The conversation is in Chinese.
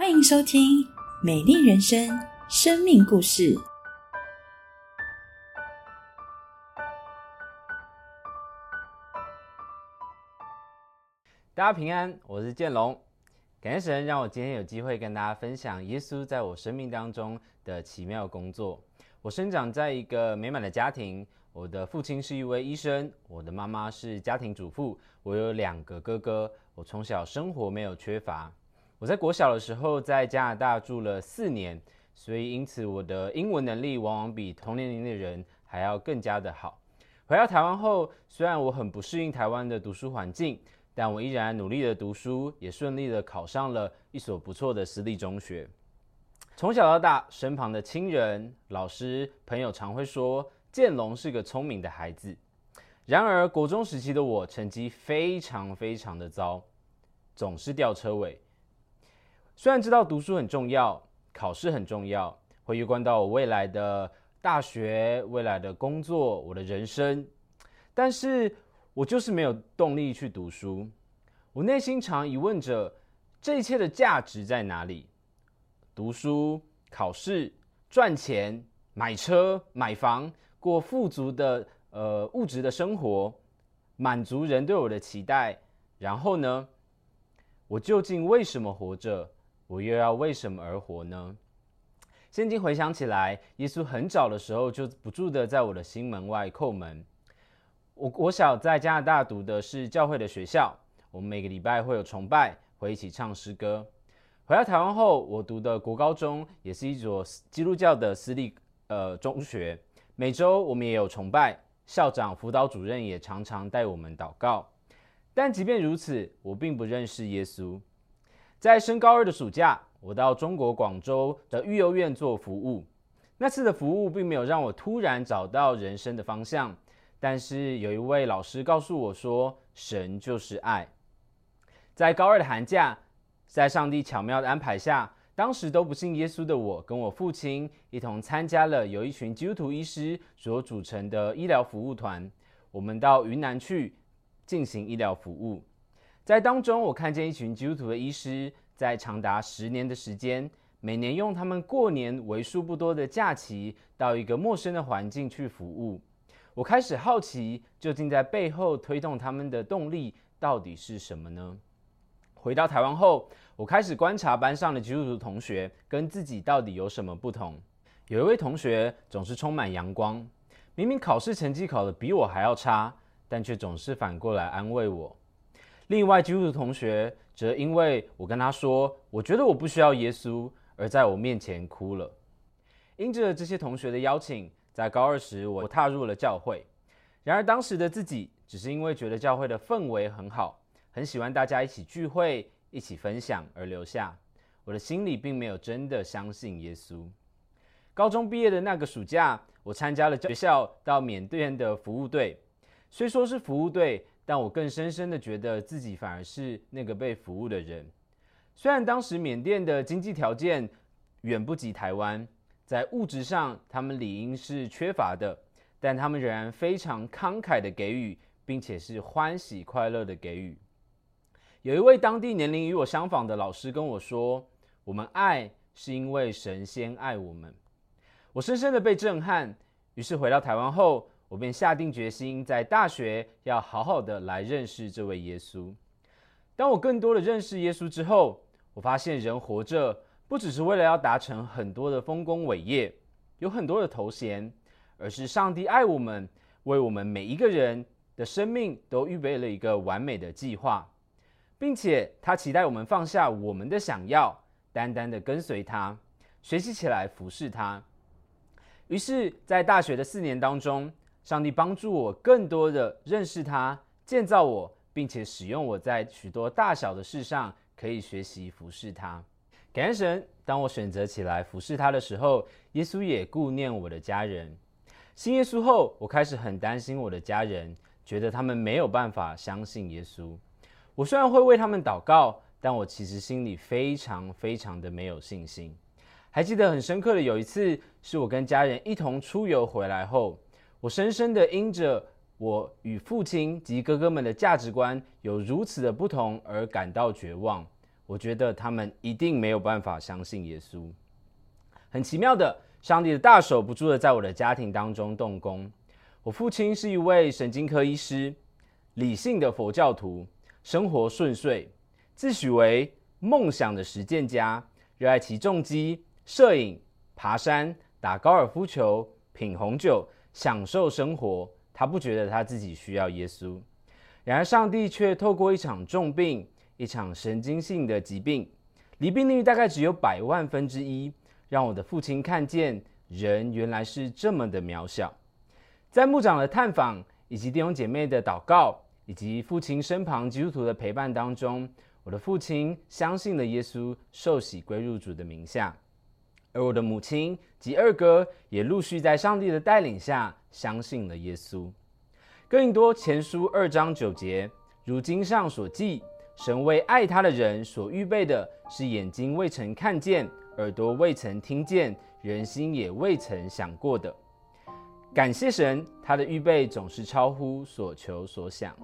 欢迎收听《美丽人生》生命故事。大家平安，我是建龙。感谢神让我今天有机会跟大家分享耶稣在我生命当中的奇妙工作。我生长在一个美满的家庭，我的父亲是一位医生，我的妈妈是家庭主妇，我有两个哥哥。我从小生活没有缺乏。我在国小的时候在加拿大住了四年，所以因此我的英文能力往往比同年龄的人还要更加的好。回到台湾后，虽然我很不适应台湾的读书环境。但我依然努力的读书，也顺利的考上了一所不错的私立中学。从小到大，身旁的亲人、老师、朋友常会说建龙是个聪明的孩子。然而，国中时期的我成绩非常非常的糟，总是掉车尾。虽然知道读书很重要，考试很重要，会预关到我未来的大学、未来的工作、我的人生，但是。我就是没有动力去读书，我内心常疑问着：这一切的价值在哪里？读书、考试、赚钱、买车、买房、过富足的呃物质的生活，满足人对我的期待。然后呢？我究竟为什么活着？我又要为什么而活呢？现今回想起来，耶稣很早的时候就不住的在我的心门外叩门。我我小在加拿大读的是教会的学校，我们每个礼拜会有崇拜，会一起唱诗歌。回到台湾后，我读的国高中也是一所基督教的私立呃中学，每周我们也有崇拜，校长、辅导主任也常常带我们祷告。但即便如此，我并不认识耶稣。在升高二的暑假，我到中国广州的育幼院做服务，那次的服务并没有让我突然找到人生的方向。但是有一位老师告诉我说：“神就是爱。”在高二的寒假，在上帝巧妙的安排下，当时都不信耶稣的我，跟我父亲一同参加了由一群基督徒医师所组成的医疗服务团。我们到云南去进行医疗服务，在当中，我看见一群基督徒的医师，在长达十年的时间，每年用他们过年为数不多的假期，到一个陌生的环境去服务。我开始好奇，究竟在背后推动他们的动力到底是什么呢？回到台湾后，我开始观察班上的基督徒同学跟自己到底有什么不同。有一位同学总是充满阳光，明明考试成绩考得比我还要差，但却总是反过来安慰我。另外基督徒同学则因为我跟他说我觉得我不需要耶稣，而在我面前哭了。因着这些同学的邀请。在高二时，我踏入了教会。然而，当时的自己只是因为觉得教会的氛围很好，很喜欢大家一起聚会、一起分享而留下。我的心里并没有真的相信耶稣。高中毕业的那个暑假，我参加了学校到缅甸的服务队。虽说是服务队，但我更深深的觉得自己反而是那个被服务的人。虽然当时缅甸的经济条件远不及台湾。在物质上，他们理应是缺乏的，但他们仍然非常慷慨的给予，并且是欢喜快乐的给予。有一位当地年龄与我相仿的老师跟我说：“我们爱是因为神仙爱我们。”我深深的被震撼。于是回到台湾后，我便下定决心，在大学要好好的来认识这位耶稣。当我更多的认识耶稣之后，我发现人活着。不只是为了要达成很多的丰功伟业，有很多的头衔，而是上帝爱我们，为我们每一个人的生命都预备了一个完美的计划，并且他期待我们放下我们的想要，单单的跟随他，学习起来服侍他。于是，在大学的四年当中，上帝帮助我更多的认识他，建造我，并且使用我在许多大小的事上可以学习服侍他。感恩神，当我选择起来服侍他的时候，耶稣也顾念我的家人。信耶稣后，我开始很担心我的家人，觉得他们没有办法相信耶稣。我虽然会为他们祷告，但我其实心里非常非常的没有信心。还记得很深刻的有一次，是我跟家人一同出游回来后，我深深的因着我与父亲及哥哥们的价值观有如此的不同而感到绝望。我觉得他们一定没有办法相信耶稣。很奇妙的，上帝的大手不住的在我的家庭当中动工。我父亲是一位神经科医师，理性的佛教徒，生活顺遂，自诩为梦想的实践家，热爱起重机、摄影、爬山、打高尔夫球、品红酒，享受生活。他不觉得他自己需要耶稣，然而上帝却透过一场重病、一场神经性的疾病，离病率大概只有百万分之一，让我的父亲看见人原来是这么的渺小。在牧长的探访，以及弟兄姐妹的祷告，以及父亲身旁基督徒的陪伴当中，我的父亲相信了耶稣，受洗归入主的名下。而我的母亲及二哥也陆续在上帝的带领下相信了耶稣。更多前书二章九节，如经上所记，神为爱他的人所预备的是眼睛未曾看见，耳朵未曾听见，人心也未曾想过的。感谢神，他的预备总是超乎所求所想。